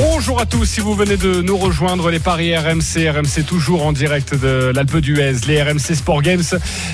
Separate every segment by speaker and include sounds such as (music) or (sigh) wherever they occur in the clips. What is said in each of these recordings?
Speaker 1: Bonjour à tous, si vous venez de nous rejoindre, les paris RMC, RMC toujours en direct de l'Alpe d'Huez, les RMC Sport Games,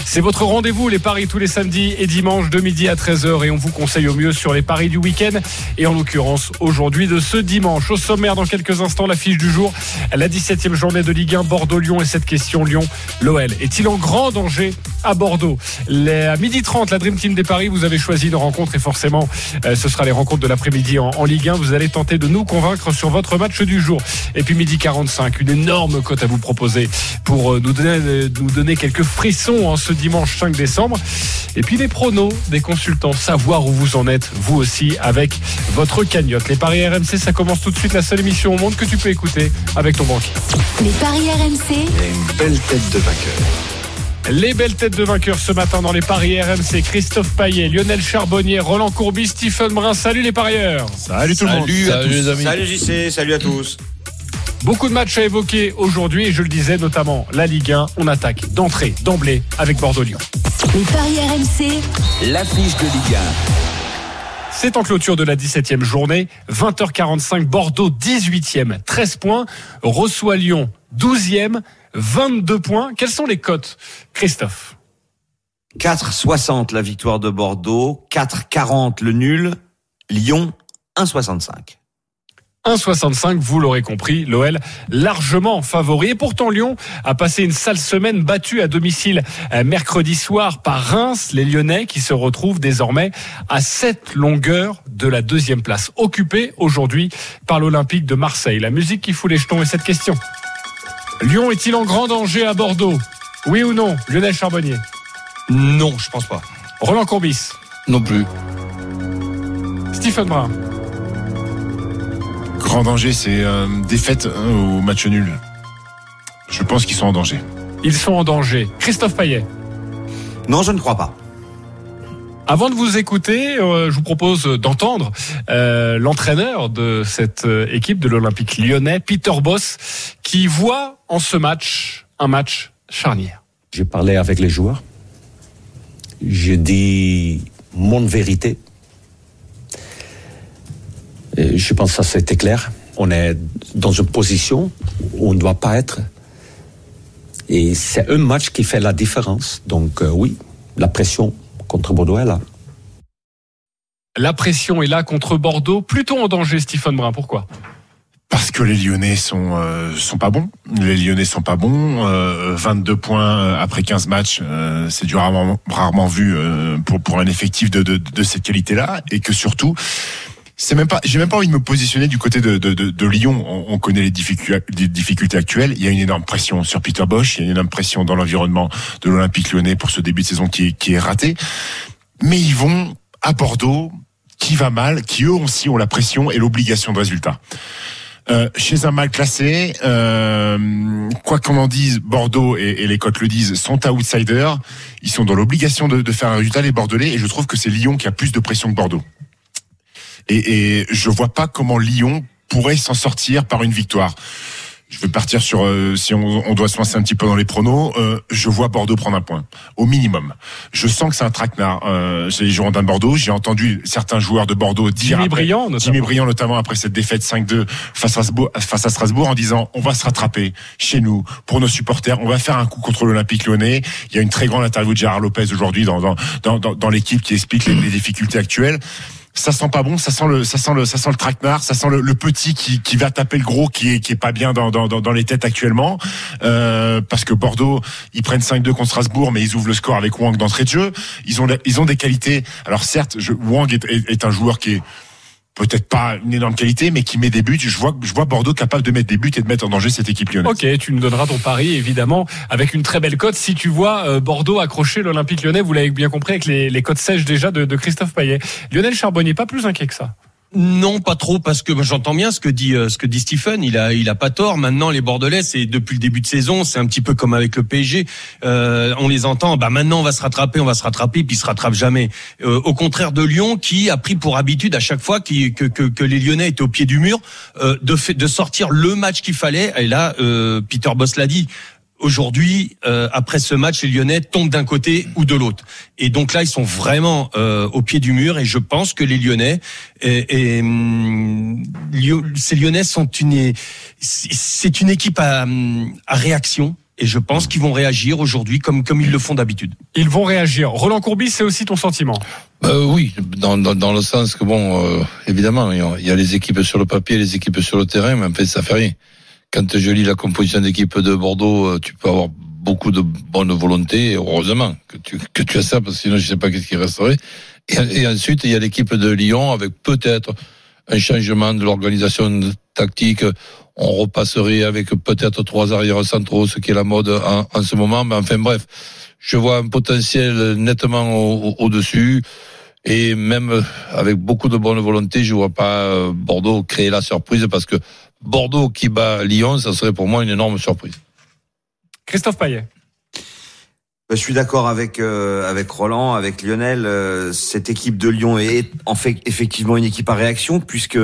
Speaker 1: c'est votre rendez-vous, les paris tous les samedis et dimanches de midi à 13h et on vous conseille au mieux sur les paris du week-end et en l'occurrence aujourd'hui de ce dimanche. Au sommaire dans quelques instants, l'affiche du jour, la 17e journée de Ligue 1 Bordeaux-Lyon et cette question Lyon, l'OL est-il en grand danger à Bordeaux? À midi 30, la Dream Team des paris, vous avez choisi une rencontre et forcément euh, ce sera les rencontres de l'après-midi en, en Ligue 1. Vous allez tenter de nous convaincre sur votre match du jour. Et puis midi 45, une énorme cote à vous proposer pour euh, nous donner, euh, nous donner quelques frissons en ce dimanche 5 décembre. Et puis les pronos des consultants, savoir où vous en êtes, vous aussi, avec votre cagnotte. Les paris RMC, ça commence tout de suite, la seule émission au monde que tu peux écouter avec ton banquier.
Speaker 2: Les paris RMC.
Speaker 3: Il y a une belle tête de vainqueur.
Speaker 1: Les belles têtes de vainqueurs ce matin dans les paris RMC. Christophe Paillet, Lionel Charbonnier, Roland Courbis, Stephen Brun. Salut les parieurs.
Speaker 4: Salut tout le monde.
Speaker 3: Salut à tous.
Speaker 4: les amis.
Speaker 3: Salut JC, salut à tous.
Speaker 1: Beaucoup de matchs à évoquer aujourd'hui et je le disais notamment la Ligue 1. On attaque d'entrée, d'emblée avec Bordeaux-Lyon.
Speaker 2: Les paris RMC.
Speaker 5: L'affiche de Ligue 1.
Speaker 1: C'est en clôture de la 17e journée. 20h45, Bordeaux 18e, 13 points. Reçoit Lyon 12e, 22 points. Quelles sont les cotes, Christophe
Speaker 3: 4,60 la victoire de Bordeaux, 4,40 le nul, Lyon 1,65.
Speaker 1: 1,65, vous l'aurez compris, l'OL largement favori. Et pourtant, Lyon a passé une sale semaine battue à domicile euh, mercredi soir par Reims, les Lyonnais qui se retrouvent désormais à cette longueur de la deuxième place, occupée aujourd'hui par l'Olympique de Marseille. La musique qui fout les jetons est cette question. Lyon est-il en grand danger à Bordeaux? Oui ou non Lionel Charbonnier?
Speaker 4: Non, je pense pas.
Speaker 1: Roland Courbis?
Speaker 4: Non plus.
Speaker 1: Stephen Brun?
Speaker 6: Grand danger, c'est euh, défaite hein, au match nul. Je pense qu'ils sont en danger.
Speaker 1: Ils sont en danger. Christophe Payet?
Speaker 3: Non, je ne crois pas.
Speaker 1: Avant de vous écouter, euh, je vous propose d'entendre euh, l'entraîneur de cette euh, équipe de l'Olympique lyonnais, Peter Boss, qui voit en ce match un match charnière.
Speaker 7: J'ai parlé avec les joueurs. Je dis mon vérité. Et je pense que ça c'était clair. On est dans une position où on ne doit pas être. Et c'est un match qui fait la différence. Donc euh, oui, la pression contre Bordeaux est là.
Speaker 1: La pression est là contre Bordeaux, plutôt en danger, Stephen Brun. Pourquoi?
Speaker 6: Parce que les Lyonnais sont euh, sont pas bons. Les Lyonnais sont pas bons. Euh, 22 points euh, après 15 matchs, euh, c'est du rarement rarement vu euh, pour pour un effectif de de, de cette qualité-là. Et que surtout, c'est même pas, j'ai même pas envie de me positionner du côté de, de, de, de Lyon. On, on connaît les difficultés, les difficultés actuelles. Il y a une énorme pression sur Peter Bosch. Il y a une énorme pression dans l'environnement de l'Olympique lyonnais pour ce début de saison qui est, qui est raté. Mais ils vont à Bordeaux, qui va mal, qui eux aussi ont la pression et l'obligation de résultat. Euh, chez un mal classé, euh, quoi qu'on en dise, Bordeaux et, les cotes le disent, sont outsiders. Ils sont dans l'obligation de, de faire un résultat, les Bordelais, et je trouve que c'est Lyon qui a plus de pression que Bordeaux. Et, et je vois pas comment Lyon pourrait s'en sortir par une victoire. Je vais partir sur euh, si on, on doit se lancer un petit peu dans les pronos. euh, je vois Bordeaux prendre un point au minimum. Je sens que c'est un traquenard euh, chez les Girondins de Bordeaux. J'ai entendu certains joueurs de Bordeaux dire
Speaker 1: Jimmy
Speaker 6: après-
Speaker 1: Briand, notamment.
Speaker 6: Jimmy Briand notamment après cette défaite 5-2 face à Strasbourg, face à Strasbourg en disant on va se rattraper chez nous pour nos supporters. On va faire un coup contre l'Olympique Lyonnais. Il y a une très grande interview de Gérard Lopez aujourd'hui dans dans dans, dans, dans l'équipe qui explique les, les difficultés actuelles ça sent pas bon, ça sent le, ça sent le, ça sent le traquenard, ça sent le, petit qui, qui va taper le gros, qui est, qui est pas bien dans, dans, dans les têtes actuellement, euh, parce que Bordeaux, ils prennent 5-2 contre Strasbourg, mais ils ouvrent le score avec Wang d'entrée de jeu. Ils ont, ils ont des qualités. Alors certes, Wang est un joueur qui est peut-être pas une énorme qualité, mais qui met des buts. Je vois, je vois Bordeaux capable de mettre des buts et de mettre en danger cette équipe lyonnaise.
Speaker 1: Ok, tu nous donneras ton pari évidemment avec une très belle cote. Si tu vois euh, Bordeaux accrocher l'Olympique lyonnais, vous l'avez bien compris avec les, les cotes sèches déjà de, de Christophe Payet. Lionel Charbonnier, pas plus inquiet que ça.
Speaker 4: Non, pas trop, parce que j'entends bien ce que dit euh, ce que dit Stephen. Il a il a pas tort. Maintenant, les Bordelais, c'est depuis le début de saison, c'est un petit peu comme avec le PSG. Euh, on les entend. Bah maintenant, on va se rattraper, on va se rattraper, puis ils se rattrapent jamais. Euh, au contraire de Lyon, qui a pris pour habitude à chaque fois que, les Lyonnais étaient au pied du mur, de fait, de sortir le match qu'il fallait. Et là, Peter Boss l'a dit aujourd'hui, euh, après ce match, les Lyonnais tombent d'un côté ou de l'autre. Et donc là, ils sont vraiment euh, au pied du mur. Et je pense que les Lyonnais, et, et, hum, Lyo- ces Lyonnais sont une, c'est une équipe à, hum, à réaction. Et je pense qu'ils vont réagir aujourd'hui comme comme ils le font d'habitude.
Speaker 1: Ils vont réagir. Roland Courbis, c'est aussi ton sentiment?
Speaker 8: Euh, oui, dans, dans, dans le sens que bon, euh, évidemment, il y a- il y a les équipes sur le papier, les équipes sur le terrain, mais en fait, ça fait rien. Quand je lis la composition d'équipe de Bordeaux, euh, tu peux avoir beaucoup de bonne volonté, heureusement que tu, que tu as ça, parce que sinon je sais pas qu'est-ce qui resterait. Et, ensuite, il y a l'équipe de Lyon avec peut-être un changement de l'organisation tactique. On repasserait avec peut-être trois arrières centraux, ce qui est la mode en, ce moment. Mais enfin bref, je vois un potentiel nettement au- au- au-dessus. Et même avec beaucoup de bonne volonté, je vois pas euh, Bordeaux créer la surprise parce que Bordeaux qui bat Lyon, ça serait pour moi une énorme surprise.
Speaker 1: Christophe Payet.
Speaker 3: Bah, Je suis d'accord avec euh, avec Roland, avec Lionel. euh, cette équipe de Lyon est en fait effectivement une équipe à réaction puisque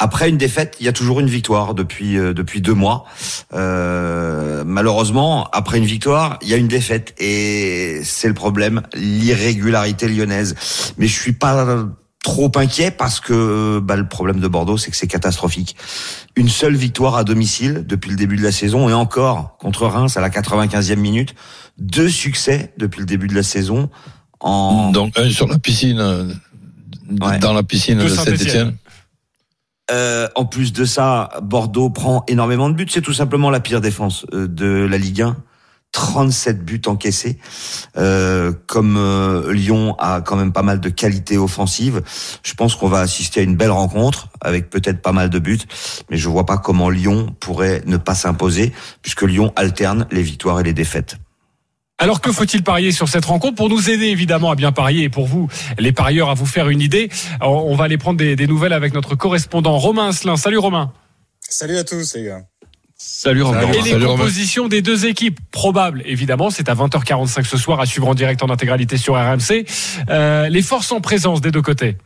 Speaker 3: après une défaite, il y a toujours une victoire depuis euh, depuis deux mois. Euh, malheureusement, après une victoire, il y a une défaite et c'est le problème, l'irrégularité lyonnaise. Mais je suis pas trop inquiet parce que bah, le problème de Bordeaux, c'est que c'est catastrophique. Une seule victoire à domicile depuis le début de la saison et encore contre Reims à la 95e minute. Deux succès depuis le début de la saison. En...
Speaker 8: Donc un sur la piscine, euh,
Speaker 3: Ouais.
Speaker 8: dans la piscine
Speaker 1: De.
Speaker 8: Saint-Etienne.
Speaker 3: Euh, en plus de ça, Bordeaux prend énormément de buts. C'est tout simplement la pire défense euh, de la Ligue 1. 37 buts encaissés. Euh, comme euh, Lyon a quand même pas mal de qualité offensive, je pense qu'on va assister à une belle rencontre avec peut-être pas mal de buts, mais je vois pas comment Lyon pourrait ne pas s'imposer puisque Lyon alterne les victoires et les défaites.
Speaker 1: Alors que faut-il parier sur cette rencontre pour nous aider évidemment à bien parier et pour vous, les parieurs, à vous faire une idée? On va aller prendre des, des nouvelles avec notre correspondant Romain Asselin. Salut Romain.
Speaker 9: Salut à tous les gars.
Speaker 4: Salut Romain.
Speaker 1: Et les
Speaker 8: Salut, Romain.
Speaker 1: compositions des deux équipes probables, évidemment, c'est à 20h45 ce soir à suivre en direct en intégralité sur RMC. Euh, les forces en présence des deux côtés.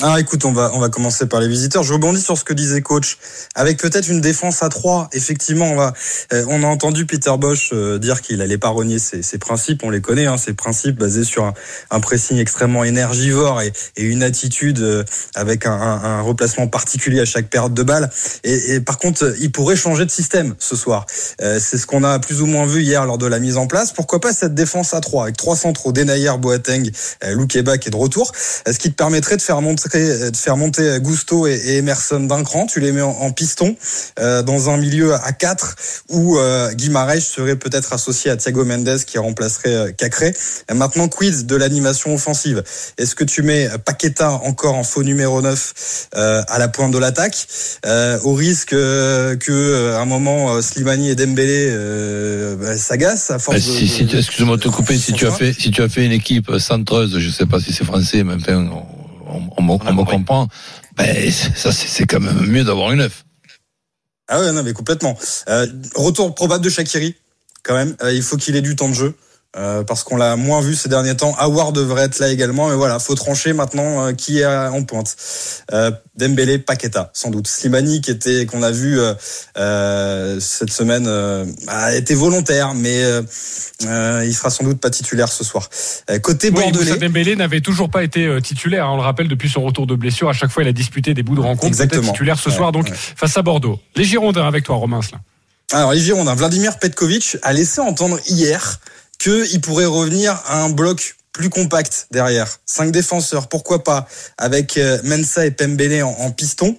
Speaker 9: Ah, écoute, on va on va commencer par les visiteurs. Je rebondis sur ce que disait coach, avec peut-être une défense à 3 Effectivement, on va euh, on a entendu Peter Bosch euh, dire qu'il allait pas renier ses, ses principes. On les connaît, hein, ses principes basés sur un, un pressing extrêmement énergivore et, et une attitude euh, avec un, un, un replacement particulier à chaque période de balle. Et, et par contre, il pourrait changer de système ce soir. Euh, C'est ce qu'on a plus ou moins vu hier lors de la mise en place. Pourquoi pas cette défense à 3 avec trois centraux, Denayer, Boateng, euh, Loukeba qui est de retour, euh, ce qui te permettrait de faire monter, de faire monter Gusto et, Emerson d'un cran. Tu les mets en, piston euh, dans un milieu à 4 où euh, Guimarães serait peut-être associé à Thiago Mendes qui remplacerait euh, Cacré. Maintenant, quid de l'animation offensive Est-ce que tu mets Paqueta encore en faux numéro 9 euh, à la pointe de l'attaque euh, au risque euh, que euh, à un moment euh, Slimani et Dembélé euh, bah, s'agacent à force de-
Speaker 8: si, si,
Speaker 9: de-
Speaker 8: excuse-moi de te couper, si tu as fait, si tu as fait une équipe centreuse, je sais pas si c'est français, mais enfin, on, on, on, me- on me comprend. Ben, ça, c'est c'est quand même mieux d'avoir une neuf.
Speaker 9: Ah ouais, non, mais complètement. Euh, retour probable de Shakiri, quand même. Euh, il faut qu'il ait du temps de jeu. Euh, parce qu'on l'a moins vu ces derniers temps. Awar devrait être là également, mais voilà, faut trancher maintenant euh, qui est en pointe. Euh, Dembélé, Paqueta, sans doute. Slimani qui était qu'on a vu euh, cette semaine a été volontaire, mais il sera sans doute pas titulaire ce soir. Côté
Speaker 1: Oui,
Speaker 9: bordelais,
Speaker 1: Dembélé n'avait toujours pas été titulaire, hein, on le rappelle, depuis son retour de blessure. À chaque fois, il a disputé des bouts de rencontre.
Speaker 9: Exactement.
Speaker 1: titulaire ce
Speaker 9: Ouais,
Speaker 1: soir, donc
Speaker 9: ouais.
Speaker 1: face à Bordeaux. Les Girondins avec toi, Romain.
Speaker 9: Alors les Girondins, Vladimir Petkovic a laissé entendre hier qu'il pourrait revenir à un bloc plus compact derrière. Cinq défenseurs, pourquoi pas, avec euh, Mensa et Pembele en, piston,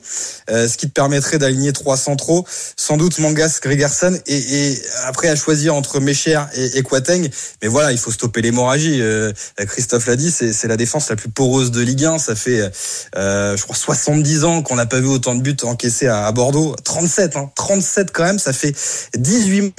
Speaker 9: euh, ce qui te permettrait d'aligner trois centraux, sans doute Mangas, Gregerson, et, et après à choisir entre Mecher et, et Quateng. Mais voilà, il faut stopper l'hémorragie. Euh, Christophe l'a dit, c'est la défense la plus poreuse de Ligue 1. Ça fait, euh, je crois, 70 ans qu'on n'a pas vu autant de buts encaissés à, à Bordeaux. 37, hein, 37 quand même, ça fait 18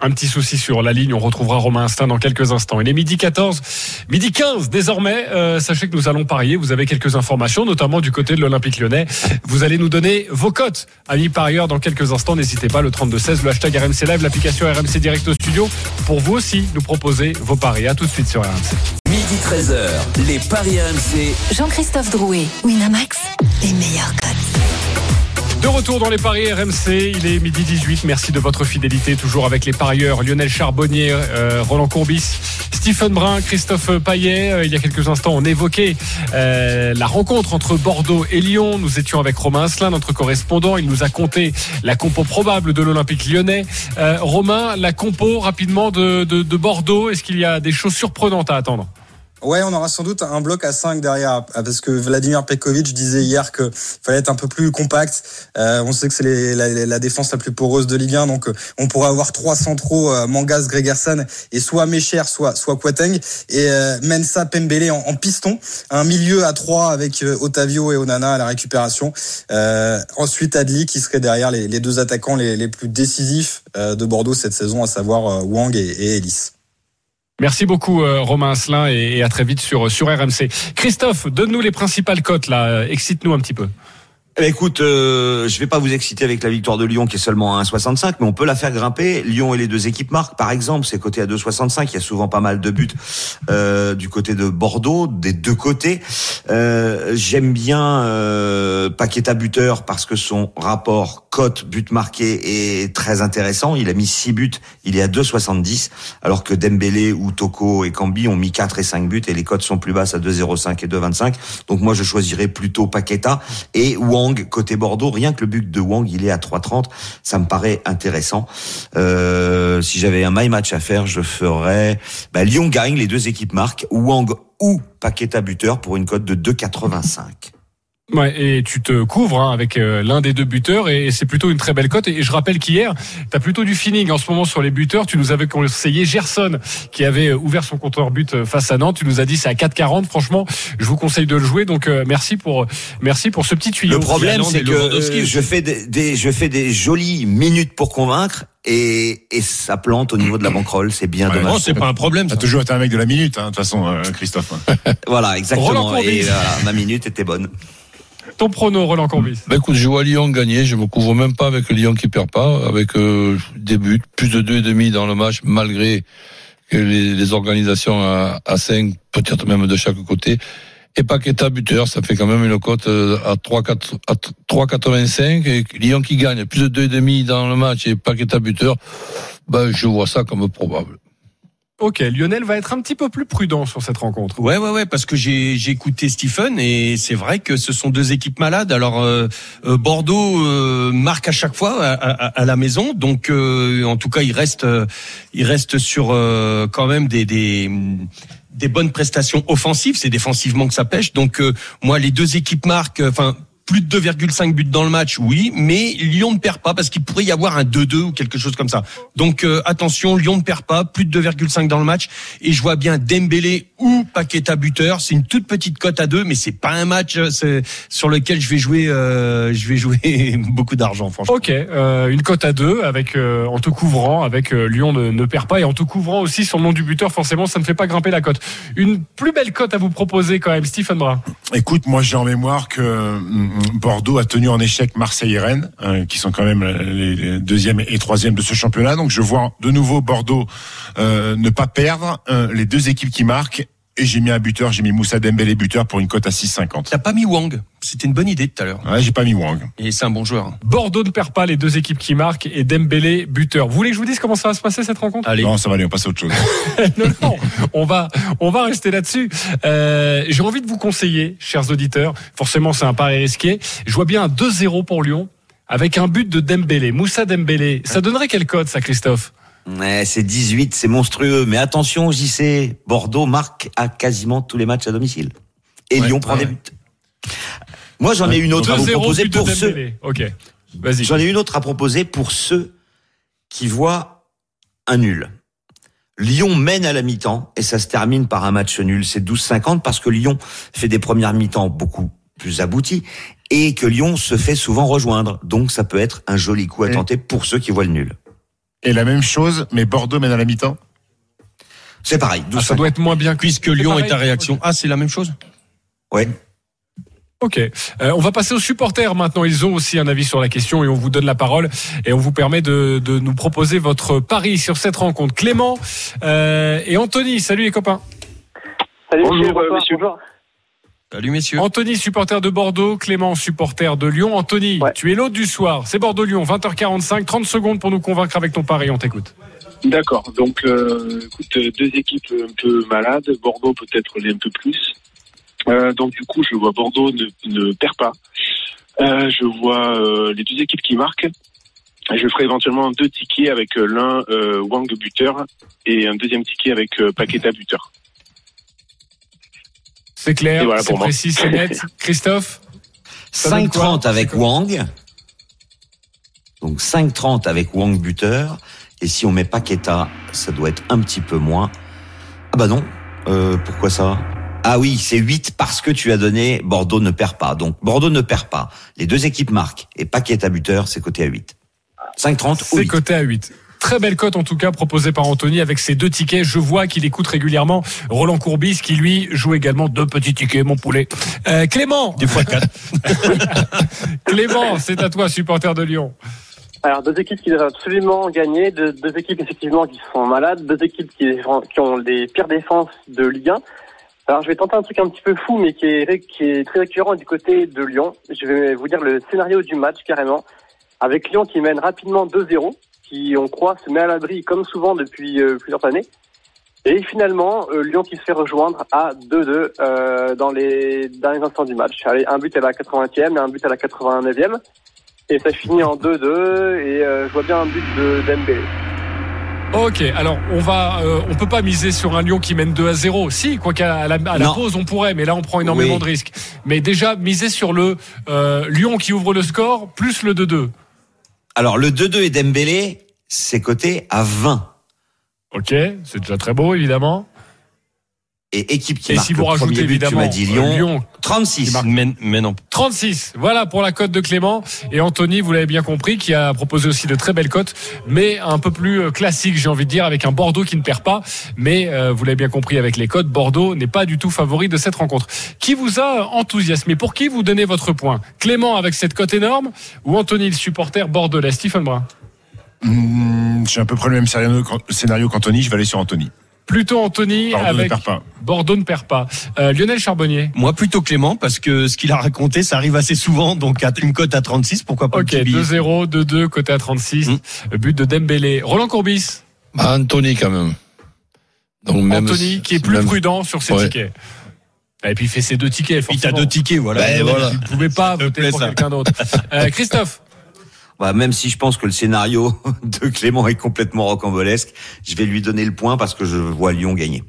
Speaker 1: un petit souci sur la ligne. On retrouvera Romain Instinct dans quelques instants. Il est midi 14, midi 15 désormais. Euh, sachez que nous allons parier. Vous avez quelques informations, notamment du côté de l'Olympique lyonnais. Vous allez nous donner vos cotes, amis parieurs, dans quelques instants. N'hésitez pas, le 32-16, le hashtag RMC Live, l'application RMC Direct au studio, pour vous aussi nous proposer vos paris. À tout de suite sur RMC.
Speaker 5: Midi 13h, les Paris RMC.
Speaker 2: Jean-Christophe Drouet, Winamax, les meilleurs codes.
Speaker 1: De retour dans les paris RMC, il est midi 18. Merci de votre fidélité, toujours avec les parieurs Lionel Charbonnier, euh, Roland Courbis, Stephen Brun, Christophe Paillet. Euh, il y a quelques instants, on évoquait euh, la rencontre entre Bordeaux et Lyon. Nous étions avec Romain Asselin, notre correspondant. Il nous a compté la compo probable de l'Olympique lyonnais. Romain, la compo rapidement de, de, de Bordeaux, est-ce qu'il y a des choses surprenantes à attendre?
Speaker 9: Ouais, on aura sans doute un bloc à 5 derrière, parce que Vladimir Pekovic disait hier que fallait être un peu plus compact. Euh, on sait que c'est la, défense la plus poreuse de Ligue 1, donc euh, on pourrait avoir trois centraux, euh, Mangas, Gregerson, et soit Mecher, soit soit Quateng, et Mensa, Pembele en, piston. Un milieu à 3 avec Otavio et Onana à la récupération. Ensuite Adli qui serait derrière les, deux attaquants les, plus décisifs de Bordeaux cette saison, à savoir Wang et, et Ellis.
Speaker 1: Merci beaucoup euh, Romain Asselin et, à très vite sur, sur RMC. Christophe, donne-nous les principales cotes là, Euh, excite-nous un petit peu.
Speaker 3: Eh ben, écoute, euh, je vais pas vous exciter avec la victoire de Lyon qui est seulement à 1,65, mais on peut la faire grimper. Lyon et les deux équipes marquent, par exemple, c'est coté à 2,65. Il y a souvent pas mal de buts euh, du côté de Bordeaux, des deux côtés. Euh, J'aime bien euh, Paqueta buteur parce que son rapport cote but marqué est très intéressant. Il a mis 6 buts, il est à 2,70, alors que Dembélé ou Toko et Cambi ont mis 4 et 5 buts et les cotes sont plus basses à 2,05 et 2,25. Donc moi je choisirais plutôt Paqueta et Wang côté Bordeaux. Rien que le but de Wang, il est à 3,30. Ça me paraît intéressant. Euh, si j'avais un my match à faire, je ferais bah, Lyon gagne, les deux équipes marquent, Wang ou Paqueta buteur pour une cote de 2,85.
Speaker 1: Ouais, et tu te couvres hein, avec euh, l'un des deux buteurs et c'est plutôt une très belle cote. Et je rappelle qu'hier, tu as plutôt du feeling en ce moment sur les buteurs. Tu nous avais conseillé Gerson qui avait ouvert son compteur but euh, face à Nantes. Tu nous as dit c'est à 4,40. Franchement, je vous conseille de le jouer. Donc euh, merci pour merci pour ce petit tuyau.
Speaker 3: Le problème, c'est que euh, je fais des, des- je fais des jolies minutes pour convaincre et, et ça plante au niveau de la banquerolle. C'est bien
Speaker 6: Ouais,
Speaker 3: dommage.
Speaker 4: Non, c'est pas un problème.
Speaker 6: T'as toujours été un mec de la minute, hein, de toute façon, euh, Christophe. (laughs)
Speaker 3: Voilà, exactement. Et voilà, ma minute était bonne.
Speaker 1: Ton prono, Roland Courbis.
Speaker 8: Bah écoute, je vois Lyon gagner, je me couvre même pas avec Lyon qui perd pas, avec euh, des buts, plus de deux et demi dans le match, malgré que les, les organisations à, à 5, peut-être même de chaque côté. Et Paqueta buteur, ça fait quand même une cote euh, à 3, 4, à 3,85 et Lyon qui gagne, plus de deux et demi dans le match et Paqueta buteur, bah, je vois ça comme probable.
Speaker 1: Ok, Lionel va être un petit peu plus prudent sur cette rencontre.
Speaker 4: Ouais, ouais, ouais, parce que j'ai écouté Stephen et c'est vrai que ce sont deux équipes malades. Alors euh, euh, Bordeaux euh, marque à chaque fois à, à- à la maison, donc euh, en tout cas il reste euh, il reste sur euh, quand même des des des bonnes prestations offensives. C'est défensivement que ça pêche. Donc moi les deux équipes marquent. Enfin. Plus de 2,5 buts dans le match, oui, mais Lyon ne perd pas parce qu'il pourrait y avoir un 2-2 ou quelque chose comme ça. Donc euh, attention, Lyon ne perd pas, plus de 2,5 dans le match et je vois bien Dembélé ou Paqueta buteur. C'est une toute petite cote à deux, mais c'est pas un match euh, sur lequel je vais jouer, euh, je vais jouer (laughs) beaucoup d'argent, franchement.
Speaker 1: Ok, euh, une cote à deux avec euh, en te couvrant avec euh, Lyon ne, ne perd pas et en te couvrant aussi sur le nom du buteur. Forcément, ça ne fait pas grimper la cote. Une plus belle cote à vous proposer quand même, Stephen Brun.
Speaker 6: Écoute, moi j'ai en mémoire que hum, Bordeaux a tenu en échec Marseille et Rennes, hein, qui sont quand même les deuxième et troisième de ce championnat. Donc je vois de nouveau Bordeaux euh, ne pas perdre euh, les deux équipes qui marquent. Et j'ai mis un buteur, j'ai mis Moussa Dembélé buteur pour une cote à 6,50.
Speaker 4: T'as pas mis Wang C'était une bonne idée tout à l'heure.
Speaker 6: Ouais, j'ai pas mis Wang.
Speaker 4: Et c'est un bon joueur.
Speaker 1: Bordeaux ne perd pas les deux équipes qui marquent et Dembélé buteur. Vous voulez que je vous dise comment ça va se passer cette rencontre?
Speaker 4: Allez.
Speaker 6: Non, ça va aller, on passe à autre chose. (laughs)
Speaker 1: non, non, on va, on va rester là-dessus. Euh, J'ai envie de vous conseiller, chers auditeurs. Forcément, c'est un pari risqué. Je vois bien un 2-0 pour Lyon avec un but de Dembélé, Moussa Dembélé. Ça donnerait quel code, ça, Christophe?
Speaker 3: Ouais, c'est 18, c'est monstrueux. Mais attention, JC, Bordeaux marque à quasiment tous les matchs à domicile. Et
Speaker 4: Ouais,
Speaker 3: Lyon prend
Speaker 4: ouais,
Speaker 3: des buts. Moi, j'en ai une autre à vous
Speaker 1: 2-0
Speaker 3: proposer pour ceux.
Speaker 1: Ok, vas-y.
Speaker 3: J'en ai une autre à proposer pour ceux qui voient un nul. Lyon mène à la mi-temps et ça se termine par un match nul. C'est 12-50 parce que Lyon fait des premières mi-temps beaucoup plus abouties et que Lyon se fait souvent rejoindre. Donc ça peut être un joli coup à tenter pour ceux qui voient le nul.
Speaker 6: Et la même chose, mais Bordeaux mène à la mi-temps
Speaker 3: C'est pareil.
Speaker 1: Ah, ça doit être moins bien que
Speaker 4: Puisque Lyon
Speaker 1: pareil
Speaker 4: est ta réaction. Ah, c'est la même chose
Speaker 3: Ouais.
Speaker 1: Ok. Euh, on va passer aux supporters maintenant. Ils ont aussi un avis sur la question et on vous donne la parole et on vous permet de, de nous proposer votre pari sur cette rencontre. Clément euh, et Anthony, salut les copains.
Speaker 10: Salut,
Speaker 11: Bonjour,
Speaker 10: monsieur,
Speaker 11: euh.
Speaker 10: Bonjour.
Speaker 4: Salut messieurs.
Speaker 1: Anthony, supporter de Bordeaux, Clément, supporter de Lyon. Anthony,
Speaker 10: Ouais.
Speaker 1: tu es l'autre du soir. C'est Bordeaux-Lyon, 20h45, 30 secondes pour nous convaincre avec ton pari. On t'écoute.
Speaker 11: D'accord. Donc, euh, écoute, euh, deux équipes un peu malades. Bordeaux peut-être les un peu plus. Euh, donc, du coup, je vois Bordeaux ne, ne perd pas. Euh, je vois euh, les deux équipes qui marquent. Je ferai éventuellement deux tickets avec l'un euh, Wang buteur et un deuxième ticket avec euh, Paqueta buteur.
Speaker 1: C'est clair,
Speaker 11: voilà
Speaker 1: c'est précis, c'est net. (laughs) Christophe Ça donne quoi
Speaker 3: 5,30 avec Wang. Donc 5,30 avec Wang buteur. Et si on met Paqueta, ça doit être un petit peu moins. Ah bah non. Euh, pourquoi ça? Ah oui, c'est 8 parce que tu as donné Bordeaux ne perd pas. Donc Bordeaux ne perd pas. Les deux équipes marquent. Et Paqueta buteur, c'est coté à 8. 5,30 ou
Speaker 1: C'est
Speaker 3: 8.
Speaker 1: coté à 8. Très belle cote en tout cas proposée par Anthony avec ses deux tickets. Je vois qu'il écoute régulièrement Roland Courbis qui lui joue également deux petits tickets, mon poulet. Euh, Clément,
Speaker 4: Des fois quatre. (laughs)
Speaker 1: Clément, c'est à toi, supporter de Lyon.
Speaker 10: Alors, deux équipes qui devraient absolument gagner, deux, deux équipes effectivement qui sont malades, deux équipes qui, qui ont les pires défenses de Ligue 1. Alors, je vais tenter un truc un petit peu fou, mais qui est, qui est très récurrent du côté de Lyon. Je vais vous dire le scénario du match carrément. Avec Lyon qui mène rapidement 2-0, qui, on croit, se met à l'abri comme souvent depuis euh, plusieurs années. Et finalement, euh, Lyon qui se fait rejoindre à 2-2 euh, dans les derniers instants du match. Allez, un but à la 80e et un but à la 89e. Et ça finit en 2-2 et euh, je vois bien un but de Dembélé.
Speaker 1: Ok, alors on va, euh, on peut pas miser sur un Lyon qui mène 2 à 0. Si, quoi qu'à la, à la pause on pourrait, mais là on prend énormément
Speaker 3: Oui.
Speaker 1: de risques. Mais déjà miser sur le euh, Lyon qui ouvre le score plus le 2-2.
Speaker 3: Alors le 2-2 et Dembélé, c'est coté à 20.
Speaker 1: Ok, c'est déjà très beau évidemment.
Speaker 3: Et équipe qui
Speaker 1: Et
Speaker 3: marque
Speaker 1: si vous
Speaker 3: le
Speaker 1: rajoutez
Speaker 3: premier but, tu
Speaker 1: évidemment
Speaker 3: m'as dit
Speaker 1: euh,
Speaker 3: Lyon.
Speaker 1: Lyon
Speaker 3: 36.
Speaker 4: Mais, mais non.
Speaker 1: 36, voilà pour la cote de Clément. Et Anthony, vous l'avez bien compris, qui a proposé aussi de très belles cotes, mais un peu plus euh, classique, j'ai envie de dire, avec un Bordeaux qui ne perd pas. Mais euh, vous l'avez bien compris avec les cotes, Bordeaux n'est pas du tout favori de cette rencontre. Qui vous a enthousiasmé? Pour qui vous donnez votre point? Clément avec cette cote énorme ou Anthony, le supporter bordelais? Stephen Brun
Speaker 6: Hmm, J'ai à peu près le même scénario qu'Anthony, je vais aller sur Anthony.
Speaker 1: Plutôt Anthony
Speaker 6: Bordeaux ne
Speaker 1: avec
Speaker 6: perd pas.
Speaker 1: Bordeaux ne perd pas. Euh, Lionel Charbonnier
Speaker 4: Moi plutôt Clément parce que ce qu'il a raconté ça arrive assez souvent donc à une cote à 36 pourquoi pas
Speaker 1: Ok,
Speaker 4: le petit billet
Speaker 1: 2-0, 2-2, côté à 36.
Speaker 4: Mm.
Speaker 1: Le but de Dembélé. Roland Courbis
Speaker 8: Bah, Anthony quand même. Donc même
Speaker 1: Anthony qui est plus
Speaker 8: même-
Speaker 1: prudent sur ses
Speaker 8: Ouais.
Speaker 1: tickets. Et puis il fait ses deux tickets.
Speaker 4: Puis t'as
Speaker 1: forcément.
Speaker 4: deux tickets voilà.
Speaker 8: Ben, voilà.
Speaker 1: Vous ne pouvez pas voter pour quelqu'un d'autre. Euh, Christophe,
Speaker 3: Bah, même si je pense que le scénario (laughs) de Clément est complètement rocambolesque, je vais lui donner le point parce que je vois Lyon gagner.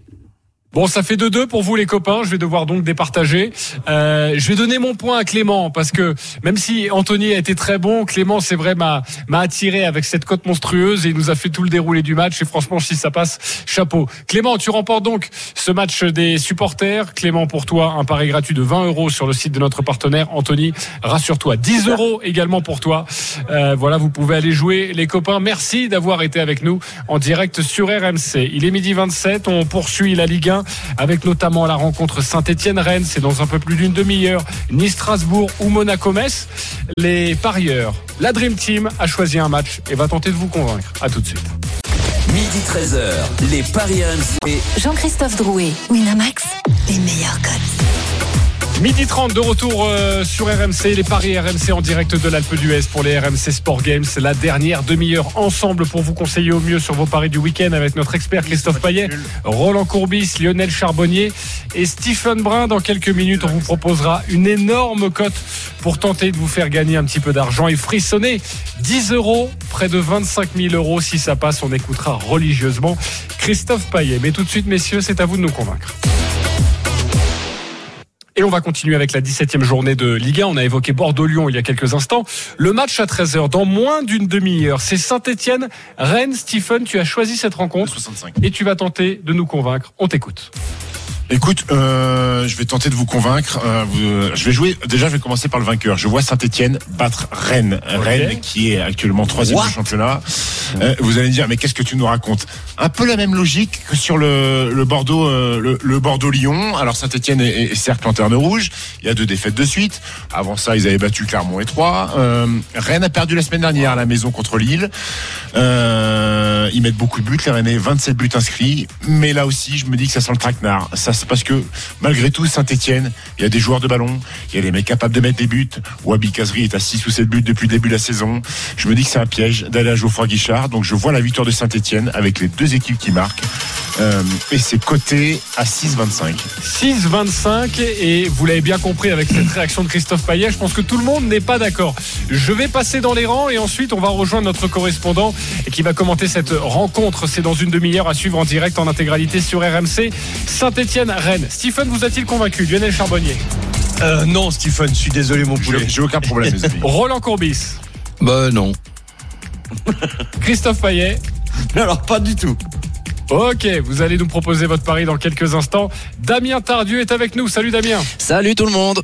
Speaker 1: Bon, ça fait 2-2 pour vous les copains. Je vais devoir donc départager. Euh, je vais donner mon point à Clément parce que même si Anthony a été très bon, Clément, c'est vrai, m'a m'a attiré avec cette cote monstrueuse et il nous a fait tout le déroulé du match. Et franchement, si ça passe, chapeau. Clément, tu remportes donc ce match des supporters. Clément, pour toi, un pari gratuit de 20 euros sur le site de notre partenaire. Anthony, rassure-toi, 10 euros également pour toi. Euh, voilà, vous pouvez aller jouer, les copains. Merci d'avoir été avec nous en direct sur RMC. Il est midi 27. On poursuit la Ligue 1 avec notamment la rencontre Saint-Etienne-Rennes. C'est dans un peu plus d'une demi-heure. Nice-Strasbourg ou Monaco-Metz. Les parieurs, la Dream Team a choisi un match et va tenter de vous convaincre. À tout de suite.
Speaker 5: Midi 13h, les Paris RMC.
Speaker 2: Jean-Christophe Drouet, Winamax, les meilleurs codes.
Speaker 1: Midi 30 de retour euh, sur RMC, les paris RMC en direct de l'Alpe d'Huez pour les RMC Sport Games. La dernière demi-heure ensemble pour vous conseiller au mieux sur vos paris du week-end avec notre expert Christophe Payet, Roland Courbis, Lionel Charbonnier et Stephen Brun. Dans quelques minutes, on vous proposera une énorme cote pour tenter de vous faire gagner un petit peu d'argent et frissonner 10 euros, près de 25 000 euros. Si ça passe, on écoutera religieusement Christophe Payet. Mais tout de suite, messieurs, c'est à vous de nous convaincre. Et on va continuer avec la 17e journée de Ligue 1. On a évoqué Bordeaux-Lyon il y a quelques instants. Le match à 13h, dans moins d'une demi-heure, c'est Saint-Etienne. Rennes, Stephen, tu as choisi cette rencontre
Speaker 6: 65.
Speaker 1: et tu vas tenter de nous convaincre. On t'écoute.
Speaker 6: Écoute, euh, je vais tenter de vous convaincre. Euh, vous- je vais jouer. Déjà, je vais commencer par le vainqueur. Je vois Saint-Etienne battre Rennes. Rennes qui est actuellement troisième du championnat. Euh, vous allez me dire, mais qu'est-ce que tu nous racontes? Un peu la même logique que sur le, le Bordeaux, euh, le, le Bordeaux-Lyon. Alors Saint-Etienne est, est certes lanterne rouge. Il y a deux défaites de suite. Avant ça, ils avaient battu Clermont et Troyes. Euh, Rennes a perdu la semaine dernière à la maison contre Lille. Euh, ils mettent beaucoup de buts, les Rennais, 27 buts inscrits. Mais là aussi, je me dis que ça sent le traquenard. Ça, c'est parce que malgré tout, Saint-Etienne, il y a des joueurs de ballon, il y a des mecs capables de mettre des buts. Wabi Kazri est à 6 ou 7 buts depuis le début de la saison. Je me dis que c'est un piège d'aller à Geoffroy Guichard. Donc je vois la victoire de Saint-Etienne avec les deux équipes qui marquent. Euh, et c'est coté à 6,25.
Speaker 1: 6-25 et vous l'avez bien compris avec cette réaction de Christophe Payet, je pense que tout le monde n'est pas d'accord. Je vais passer dans les rangs et ensuite on va rejoindre notre correspondant qui va commenter cette rencontre. C'est dans une demi-heure à suivre en direct en intégralité sur RMC. Saint-Etienne-Rennes. Stephen vous a-t-il convaincu Lionel Charbonnier
Speaker 4: Euh, non, Stephen, je suis désolé, mon poulet.
Speaker 6: J'ai aucun problème, (laughs) les amis.
Speaker 1: Roland Courbis
Speaker 8: Bah non. (laughs)
Speaker 1: Christophe Payet (laughs)
Speaker 3: Alors, pas du tout.
Speaker 1: Ok, vous allez nous proposer votre pari dans quelques instants. Damien Tardieu est avec nous. Salut Damien.
Speaker 12: Salut tout le monde.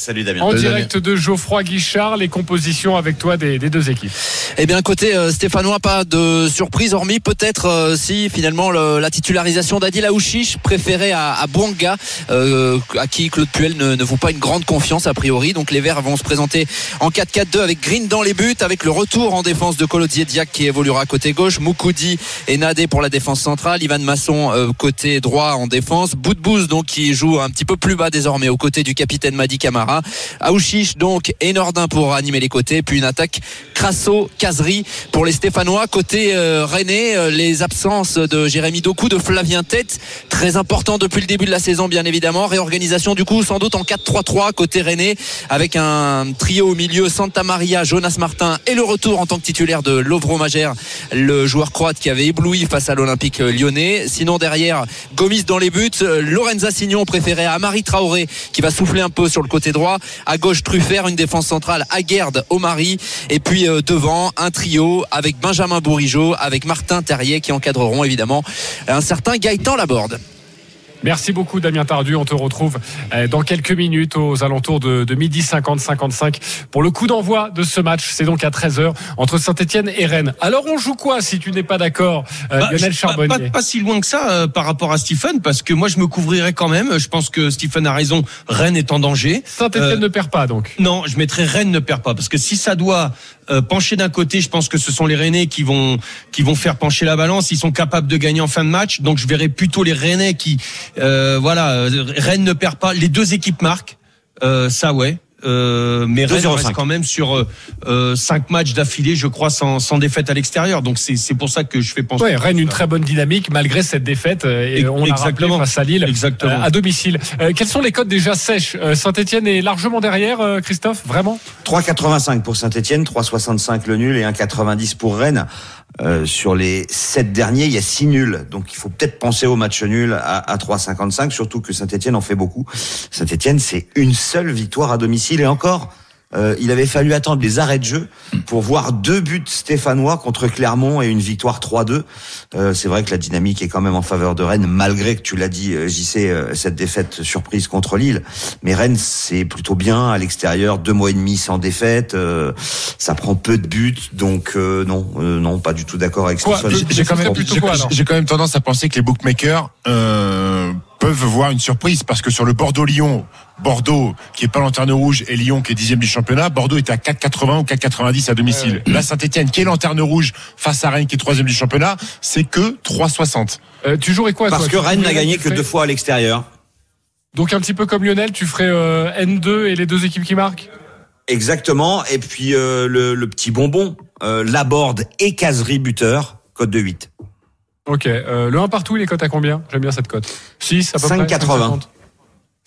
Speaker 3: Salut Damien.
Speaker 1: En
Speaker 8: Salut,
Speaker 1: direct de Geoffroy Guichard, les compositions avec toi des, des deux équipes.
Speaker 12: Eh bien, côté euh, stéphanois, pas de surprise, hormis peut-être euh, si finalement le- la titularisation d'Adil Aouchiche préféré à, à Bouanga, euh, à qui Claude Puel ne, ne vaut pas une grande confiance a priori. Donc les Verts vont se présenter en 4-4-2 avec Green dans les buts, avec le retour en défense de Colodier Diak qui évoluera côté gauche, Moukoudi et Nadé pour la défense centrale, Ivan Masson euh, côté droit en défense, Boudbouz donc qui joue un petit peu plus bas désormais aux côtés du capitaine Madi Camara, Aouchiche donc et Nordin pour animer les côtés, puis une attaque Crasso, Casery pour les Stéphanois. Côté euh, euh, les absences de Jérémy Doku, de Flavien Tête, très important depuis le début de la saison bien évidemment. Réorganisation du coup sans doute en 4-3-3 côté Rennais avec un trio au milieu Santa Maria, Jonas Martin et le retour en tant que titulaire de Lovro Majer, le joueur croate qui avait ébloui face à l'Olympique lyonnais. Sinon derrière, Gomis dans les buts, euh, Lorenza Signon préféré à Amari Traoré qui va souffler un peu sur le côté droit. À gauche Truffert, une défense centrale. Aguerd, Omari. Et puis euh, devant un trio avec Benjamin Bourigeau, avec Martin Terrier qui encadreront évidemment un certain Gaëtan Laborde.
Speaker 1: Merci beaucoup Damien Tardu. On te retrouve euh, dans quelques minutes aux alentours de, de midi 50-55 pour le coup d'envoi de ce match. C'est donc à 13h entre Saint-Etienne et Rennes. Alors on joue quoi si tu n'es pas d'accord euh,
Speaker 4: Bah,
Speaker 1: Lionel
Speaker 4: pas,
Speaker 1: Charbonnier
Speaker 4: pas- pas si loin que ça euh, par rapport à Stephen, parce que moi je me couvrirais quand même. Je pense que Stephen a raison. Rennes est en danger.
Speaker 1: Saint-Etienne
Speaker 4: Euh,
Speaker 1: ne perd pas donc.
Speaker 4: Non, je mettrais Rennes ne perd pas, parce que si ça doit euh, pencher d'un côté, je pense que ce sont les Rennais qui vont qui vont faire pencher la balance. Ils sont capables de gagner en fin de match, donc je verrais plutôt les Rennais qui, euh, voilà, euh, Rennes ne perd pas. Les deux équipes marquent, euh, ça ouais. Euh, mais Rennes
Speaker 3: 2-0-5.
Speaker 4: reste quand même sur euh, euh, cinq matchs d'affilée, je crois, sans, sans défaite à l'extérieur. Donc c'est c'est pour ça que je fais penser.
Speaker 1: Ouais, Rennes une très bonne dynamique malgré cette défaite euh, et on
Speaker 4: Exactement.
Speaker 1: face à Lille
Speaker 4: Exactement.
Speaker 1: euh, à domicile. Euh, quels sont les codes déjà sèches? Euh, Saint-Etienne est largement derrière, euh, Christophe, vraiment?
Speaker 3: 3,85 pour Saint-Etienne, 3,65 le nul et 1,90 pour Rennes. Euh, sur les sept derniers, il y a six nuls. Donc il faut peut-être penser au match nul à, à 3,55, surtout que Saint-Etienne en fait beaucoup. Saint-Etienne, c'est une seule victoire à domicile et encore. Euh, il avait fallu attendre les arrêts de jeu pour voir deux buts stéphanois contre Clermont et une victoire 3-2. Euh, c'est vrai que la dynamique est quand même en faveur de Rennes, malgré que tu l'as dit, euh, JC, euh, cette défaite surprise contre Lille. Mais Rennes, c'est plutôt bien à l'extérieur, deux mois et demi sans défaite. euh, ça prend peu de buts, donc euh, non, euh, non, pas du tout d'accord avec
Speaker 1: Quoi
Speaker 3: Stéphane.
Speaker 6: J'ai quand, même-
Speaker 1: plutôt
Speaker 6: j'ai-
Speaker 1: quoi, alors
Speaker 6: j'ai quand même tendance à penser que les bookmakers euh, peuvent voir une surprise parce que sur le Bordeaux-Lyon, Bordeaux qui est pas lanterne rouge et Lyon qui est dixième du championnat, Bordeaux est à 4,80 ou 4,90 à domicile. Là, Saint-Etienne qui est lanterne rouge face à Rennes qui est troisième du championnat, c'est que 3,60.
Speaker 1: Euh, Tu jouerais quoi
Speaker 3: Parce
Speaker 1: toi
Speaker 3: que Rennes n'a gagné que deux fois à l'extérieur.
Speaker 1: Donc un petit peu comme Lionel, tu ferais euh, N2 et les deux équipes qui marquent?
Speaker 3: Exactement. Et puis euh, le, le petit bonbon, euh, Laborde et Casery buteur, code de 8.
Speaker 1: Ok, euh, le 1 partout, il est cote à combien? J'aime bien cette cote. 6 à peu près
Speaker 3: 5,80.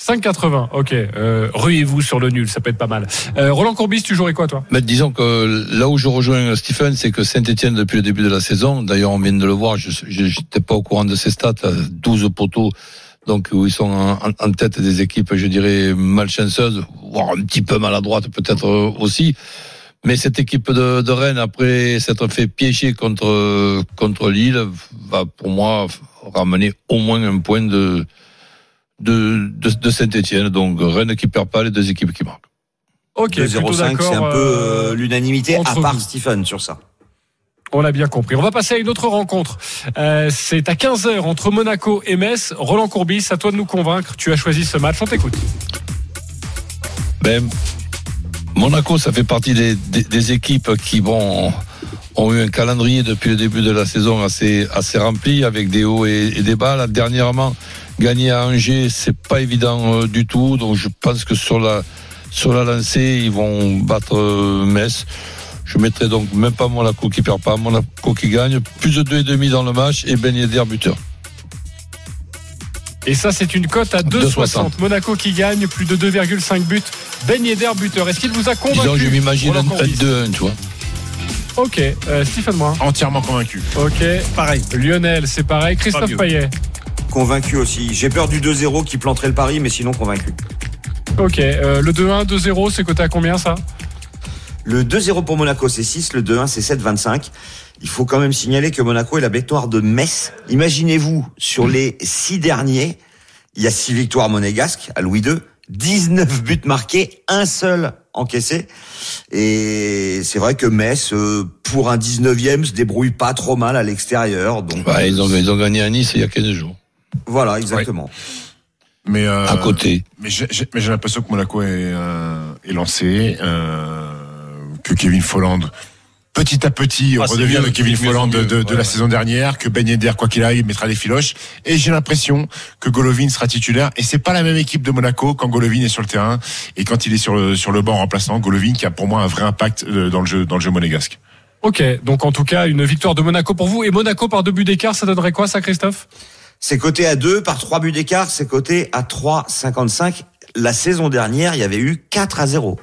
Speaker 1: 5,80, ok. Euh, Ruez-vous sur le nul, ça peut être pas mal. Euh, Roland Courbis, tu jouerais quoi toi?
Speaker 8: Mais disons que là où je rejoins Stephen, c'est que Saint-Etienne, depuis le début de la saison, d'ailleurs on vient de le voir, je n'étais pas au courant de ces stats, à 12 poteaux, donc où ils sont en, en- tête des équipes, je dirais, malchanceuses, voire un petit peu maladroites peut-être euh, aussi. Mais cette équipe de, de Rennes, après s'être fait piéger contre, contre Lille, va pour moi ramener au moins un point de, de, de, de Saint-Etienne. Donc Rennes qui perd pas, les deux équipes qui marquent.
Speaker 1: Ok, plutôt
Speaker 3: 0,5,
Speaker 1: d'accord.
Speaker 3: c'est un peu
Speaker 1: euh,
Speaker 3: euh, l'unanimité, à
Speaker 1: entre
Speaker 3: part
Speaker 1: vous.
Speaker 3: Stephen sur ça.
Speaker 1: On l'a bien compris. On va passer à une autre rencontre. Euh, c'est à 15h entre Monaco et Metz. Roland Courbis, à toi de nous convaincre. Tu as choisi ce match. On t'écoute.
Speaker 8: Ben, Monaco, ça fait partie des, équipes qui bon, ont eu un calendrier depuis le début de la saison assez, assez rempli avec des hauts et, et des bas. Là, dernièrement, gagner à Angers, c'est pas évident euh, du tout. Donc je pense que sur la, sur la lancée, ils vont battre euh, Metz. Je mettrai donc même pas Monaco qui perd pas, Monaco qui gagne. Plus de 2,5 dans le match et Ben Yedder buteur.
Speaker 1: Et ça, c'est une cote à 2,60. Monaco qui gagne, plus de 2,5 buts. Ben Yedder buteur. Est-ce qu'il vous a convaincu
Speaker 8: Disons, je m'imagine un, un
Speaker 1: Courbis
Speaker 8: 2-1, tu vois.
Speaker 1: Ok, euh, Stephen Moin.
Speaker 6: Entièrement convaincu.
Speaker 1: Ok,
Speaker 4: Pareil.
Speaker 1: Lionel, c'est pareil. Christophe. Payet.
Speaker 3: Convaincu aussi. J'ai peur du 2-0 qui planterait le pari, mais sinon convaincu.
Speaker 1: Ok, euh, le 2-1, 2-0, c'est coté à combien ça?
Speaker 3: Le 2-0 pour Monaco, c'est 6. Le 2-1, c'est 7,25. Il faut quand même signaler que Monaco est la victoire de Metz. Imaginez-vous, sur les six derniers, il y a six victoires monégasques à Louis II, 19 buts marqués, un seul encaissé. Et c'est vrai que Metz, euh, pour un 19e, se débrouille pas trop mal à l'extérieur. Donc
Speaker 8: Ouais, ils, ont, ils ont gagné à Nice il y a 15 jours.
Speaker 3: voilà, exactement.
Speaker 6: Mais euh,
Speaker 8: À côté.
Speaker 6: Mais j'ai j'ai- mais j'ai l'impression que Monaco est, euh, est lancé, euh, que Kevin Folland, petit à petit,
Speaker 4: Ah, c'est
Speaker 6: redevient le Kevin Folland de, de, de
Speaker 4: Ouais,
Speaker 6: la
Speaker 4: ouais.
Speaker 6: saison dernière, que Ben Yedder, quoi qu'il aille, mettra des filoches. Et j'ai l'impression que Golovin sera titulaire. Et c'est pas la même équipe de Monaco quand Golovin est sur le terrain et quand il est sur le, sur le banc remplaçant. Golovin qui a pour moi un vrai impact euh, dans le jeu, dans le jeu monégasque.
Speaker 1: Ok, donc en tout cas, une victoire de Monaco pour vous. Et Monaco par deux buts d'écart, ça donnerait quoi ça, Christophe?
Speaker 3: C'est coté à 2 par 3 buts d'écart, c'est coté à 3,55. La saison dernière, il y avait eu 4 à 0.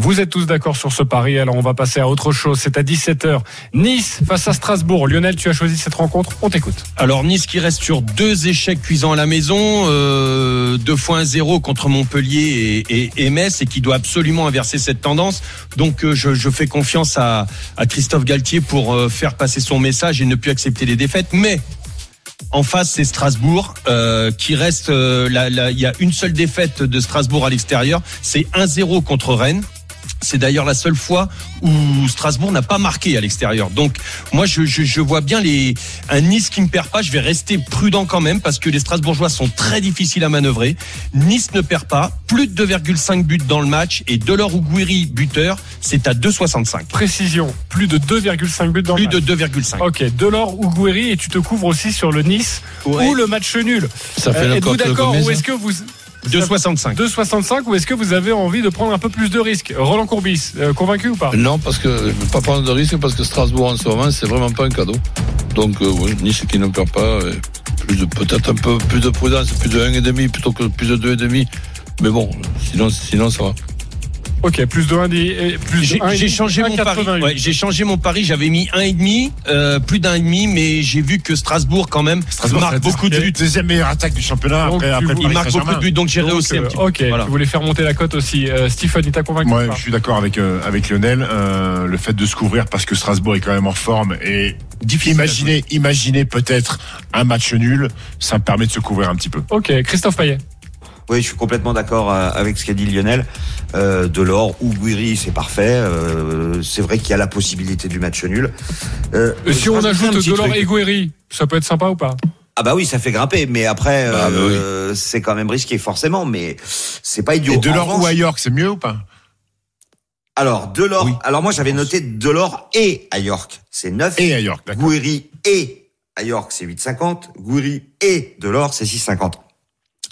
Speaker 1: Vous êtes tous d'accord sur ce pari, alors on va passer à autre chose. C'est à 17h. Nice face à Strasbourg. Lionel, tu as choisi cette rencontre. On t'écoute.
Speaker 4: Alors Nice qui reste sur deux échecs cuisants à la maison, euh, deux fois un zéro contre Montpellier et, et, et Metz et qui doit absolument inverser cette tendance. Donc euh, je, je fais confiance à, à Christophe Galtier pour euh, faire passer son message et ne plus accepter les défaites. Mais en face, c'est Strasbourg euh, qui reste. euh, Il y a une seule défaite de Strasbourg à l'extérieur. C'est 1-0 contre Rennes. C'est d'ailleurs la seule fois où Strasbourg n'a pas marqué à l'extérieur. Donc moi je, je, je vois bien les un Nice qui ne perd pas. Je vais rester prudent quand même parce que les Strasbourgeois sont très difficiles à manœuvrer. Nice ne perd pas. Plus de 2,5 buts dans le match et Delors ou Guiri buteur, c'est à 2,65.
Speaker 1: Précision, plus de 2,5 buts dans
Speaker 4: Plus
Speaker 1: le
Speaker 4: de
Speaker 1: match.
Speaker 4: 2,5.
Speaker 1: Ok, Delors ou Guéry et tu te couvres aussi sur le Nice
Speaker 4: Ouais.
Speaker 1: ou le match nul.
Speaker 8: Ça fait
Speaker 1: Euh,
Speaker 8: le
Speaker 1: Êtes-vous
Speaker 8: de
Speaker 1: d'accord ou
Speaker 8: ça
Speaker 1: est-ce que vous
Speaker 4: 2,65.
Speaker 1: 2,65 ou est-ce que vous avez envie de prendre un peu plus de risques? Roland Courbis, euh, convaincu ou pas?
Speaker 8: Non, parce que je veux pas prendre de risque parce que Strasbourg en ce moment, c'est vraiment pas un cadeau. Donc, euh, oui, Nice qui ne perd pas, euh, plus de peut-être un peu plus de prudence, plus de 1,5 plutôt que plus de 2,5. Mais bon, sinon, sinon ça va.
Speaker 1: Ok, plus de 1 et plus de
Speaker 4: J'ai
Speaker 1: 1,5,
Speaker 4: j'ai changé mon pari.
Speaker 1: 1,88.
Speaker 4: Ouais, j'ai changé mon pari. J'avais mis un et demi, euh, plus d'un et demi, mais j'ai vu que Strasbourg quand même
Speaker 6: Strasbourg
Speaker 4: marque beaucoup de buts.
Speaker 6: Deuxième meilleure attaque du championnat
Speaker 1: Donc,
Speaker 6: après,
Speaker 1: tu
Speaker 6: après
Speaker 1: vous-
Speaker 6: le
Speaker 4: Il marque beaucoup de buts, donc j'ai rehaussé un
Speaker 1: euh,
Speaker 4: petit peu.
Speaker 1: Ok,
Speaker 4: Voilà.
Speaker 1: tu voulais faire monter la cote aussi. Euh, Stephen, il t'a convaincu
Speaker 6: Moi, je suis d'accord avec euh, avec Lionel. Euh, le fait de se couvrir parce que Strasbourg est quand même en forme et imaginez imaginez peut-être un match nul, ça me permet de se couvrir un petit peu.
Speaker 1: Ok, Christophe Payet.
Speaker 3: Oui, je suis complètement d'accord euh, avec ce qu'a dit Lionel. Euh, Delors ou Guiri, c'est parfait. Euh, c'est vrai qu'il y a la possibilité du match nul. Euh,
Speaker 1: Et si on ajoute Delors
Speaker 3: truc.
Speaker 1: et Guéry, ça peut être sympa ou pas?
Speaker 3: Ah bah oui, ça fait grimper, mais après,
Speaker 8: Bah, bah
Speaker 3: c'est quand même risqué forcément, mais c'est pas idiot.
Speaker 6: Et Delors
Speaker 3: revanche-
Speaker 6: ou à York, c'est mieux ou pas?
Speaker 3: Alors, Delors, alors moi j'avais noté Delors et à York, c'est 9.
Speaker 6: Et à York, d'accord.
Speaker 3: Gouiri et à York, c'est 8,50. Gouiri et Delors, c'est 6,50.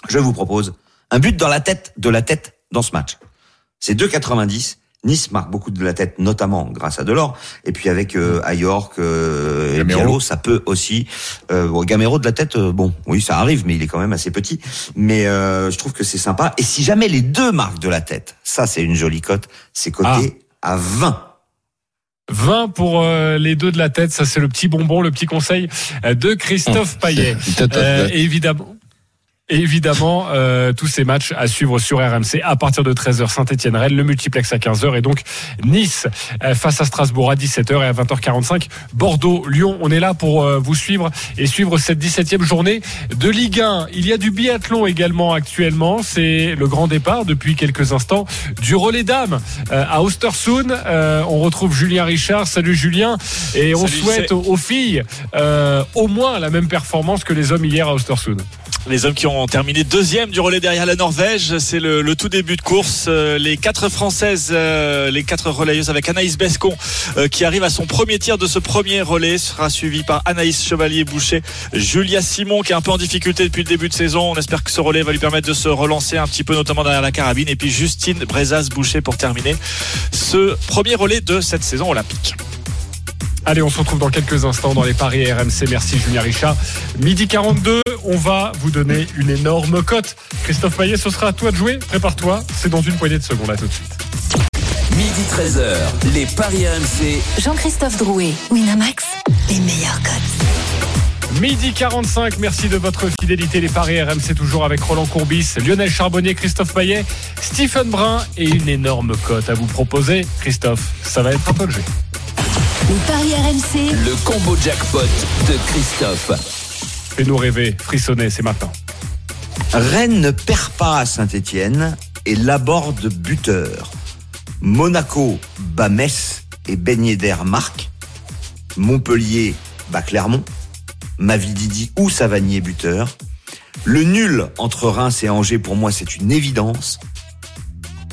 Speaker 3: Je vous propose un but dans la tête, de la tête dans ce match. C'est 2,90. Nice marque beaucoup de la tête, notamment grâce à Delors. Et puis avec euh, à York euh, et ça peut aussi. Euh, bon, Gamero de la tête, euh, bon, oui, ça arrive, mais il est quand même assez petit. Mais euh, je trouve que c'est sympa. Et si jamais les deux marquent de la tête, ça c'est une jolie cote. C'est coté à 20.
Speaker 1: 20 pour euh, les deux de la tête, ça c'est le petit bonbon, le petit conseil euh, de Christophe Payet.
Speaker 8: C'est- c'est-
Speaker 1: Euh, évidemment. Évidemment, euh, tous ces matchs à suivre sur RMC à partir de 13h Saint-Etienne-Rennes, le multiplex à 15h et donc Nice euh, face à Strasbourg à 17h et à 20h45 Bordeaux-Lyon. On est là pour euh, vous suivre et suivre cette 17e journée de Ligue 1. Il y a du biathlon également actuellement. C'est le grand départ depuis quelques instants du relais dames euh, à Ostersund. Euh, on retrouve Julien Richard. Salut Julien. Et on
Speaker 13: Salut,
Speaker 1: souhaite aux, aux filles euh, au moins la même performance que les hommes hier à Ostersund.
Speaker 13: Les hommes qui ont terminé deuxième du relais derrière la Norvège, c'est le, tout début de course. Euh, Les quatre françaises, euh, les quatre relayeuses avec Anaïs Bescon euh, qui arrive à son premier tir de ce premier relais sera suivi par Anaïs Chevalier-Boucher, Julia Simon qui est un peu en difficulté depuis le début de saison. On espère que ce relais va lui permettre de se relancer un petit peu, notamment derrière la carabine. Et puis Justine Brezas-Boucher pour terminer ce premier relais de cette saison olympique.
Speaker 1: Allez, on se retrouve dans quelques instants dans les paris RMC. Merci Julien Richard. Midi 42, on va vous donner une énorme cote. Christophe Payet, ce sera à toi de jouer. Prépare-toi, c'est dans une poignée de secondes. À tout de suite.
Speaker 5: Midi 13h, les Paris RMC.
Speaker 2: Jean-Christophe Drouet, Winamax, les meilleurs cotes.
Speaker 1: Midi 45, merci de votre fidélité. Les paris RMC toujours avec Roland Courbis, Lionel Charbonnier, Christophe Payet, Stephen Brun et une énorme cote à vous proposer. Christophe, ça va être un peu le jeu.
Speaker 2: Les paris RMC,
Speaker 5: Le combo jackpot de Christophe.
Speaker 1: Fais-nous rêver, frissonner, c'est maintenant.
Speaker 3: Rennes ne perd pas à Saint-Etienne et l'aborde buteur. Monaco bat Metz et Ben Yedder marque. Montpellier bat Clermont. Mavididi ou Savanier buteur. Le nul entre Reims et Angers, pour moi, c'est une évidence.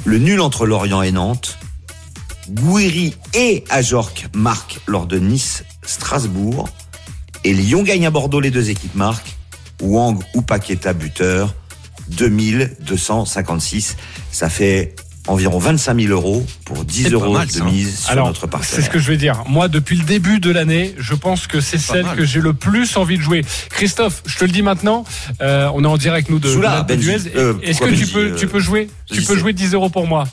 Speaker 3: Le nul entre Lorient et Nantes. Gouiri et Ajorc marquent lors de Nice-Strasbourg. Et Lyon gagne à Bordeaux, les deux équipes marquent. Wang ou Paqueta buteur. 2256. Ça fait environ 25 000 euros pour 10
Speaker 1: C'est pas
Speaker 3: euros
Speaker 1: mal,
Speaker 3: de mise sur
Speaker 1: Alors,
Speaker 3: notre
Speaker 1: c'est
Speaker 3: partenaire.
Speaker 1: ce que je vais dire. Moi, depuis le début de l'année, je pense que c'est celle
Speaker 3: mal.
Speaker 1: que j'ai le plus envie de jouer. Christophe, je te le dis maintenant, euh, on est en direct nous de,
Speaker 3: Soula,
Speaker 1: de la
Speaker 3: Benji.
Speaker 1: Duez.
Speaker 3: Euh,
Speaker 1: Est-ce que tu
Speaker 3: Benji,
Speaker 1: peux,
Speaker 3: euh,
Speaker 1: tu peux jouer, tu peux
Speaker 3: c'est-
Speaker 1: jouer 10 euros pour moi?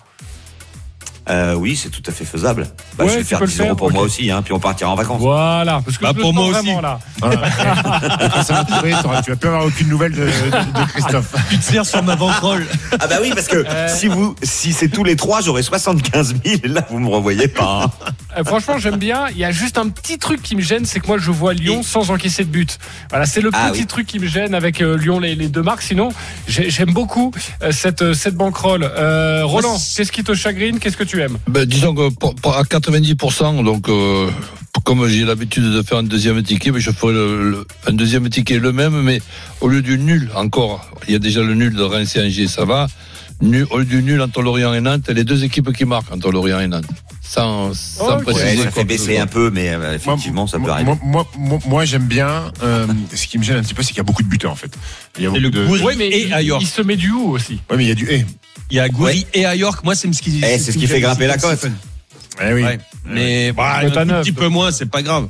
Speaker 3: Euh, oui, c'est tout à fait faisable. Bah,
Speaker 1: Ouais,
Speaker 3: je vais
Speaker 1: tu
Speaker 3: faire
Speaker 1: peux le
Speaker 3: 10 euros
Speaker 1: faire,
Speaker 3: pour moi aussi, hein, puis on partira en vacances.
Speaker 1: Voilà, parce que
Speaker 3: Bah,
Speaker 1: je
Speaker 3: pour moi aussi.
Speaker 1: vraiment là. (laughs)
Speaker 6: Ça tu vas plus avoir aucune nouvelle de, de- de Christophe.
Speaker 4: Tu te sers sur ma ventrole.
Speaker 3: Ah bah oui, parce que si vous, si c'est tous les trois, j'aurai 75 000. Là, vous me revoyez pas. hein.
Speaker 1: Euh, franchement, j'aime bien. Il y a juste un petit truc qui me gêne, c'est que moi, je vois Lyon sans encaisser de but. Voilà, c'est le
Speaker 3: Ah
Speaker 1: petit
Speaker 3: oui.
Speaker 1: truc qui me gêne avec euh, Lyon, les, les deux marques. Sinon, j'ai- j'aime beaucoup euh, cette, euh, cette banquerolle. Euh, Roland, qu'est-ce qui te chagrine? Qu'est-ce que tu aimes?
Speaker 8: Ben, disons que pour- pour- à 90%, donc euh, comme j'ai l'habitude de faire un deuxième ticket, ben, je ferai le, le- un deuxième ticket le même, mais au lieu du nul encore, il y a déjà le nul de Reims et Angers, ça va. Nul, au lieu du nul entre Lorient et Nantes, les deux équipes qui marquent entre Lorient et Nantes. Sans, sans
Speaker 3: Ouais,
Speaker 8: préciser
Speaker 3: ça fait baisser un peu, mais euh, effectivement, ça peut
Speaker 6: Moi,
Speaker 3: arriver.
Speaker 6: moi, moi, moi, j'aime bien. euh, ce qui me gêne un petit peu, c'est qu'il y a beaucoup de buteurs en fait. Il y a beaucoup
Speaker 4: le
Speaker 6: de.
Speaker 1: Oui, mais
Speaker 4: et
Speaker 1: il, il se met du haut aussi.
Speaker 6: Ouais, mais il y a du. eh,
Speaker 4: Il y a Gouiri et à York. Moi, c'est ce qui.
Speaker 3: Eh, c'est ce qui fait grimper la cote.
Speaker 6: eh oui.
Speaker 4: Ouais. Mais bah, un tout petit peu moins, c'est pas grave.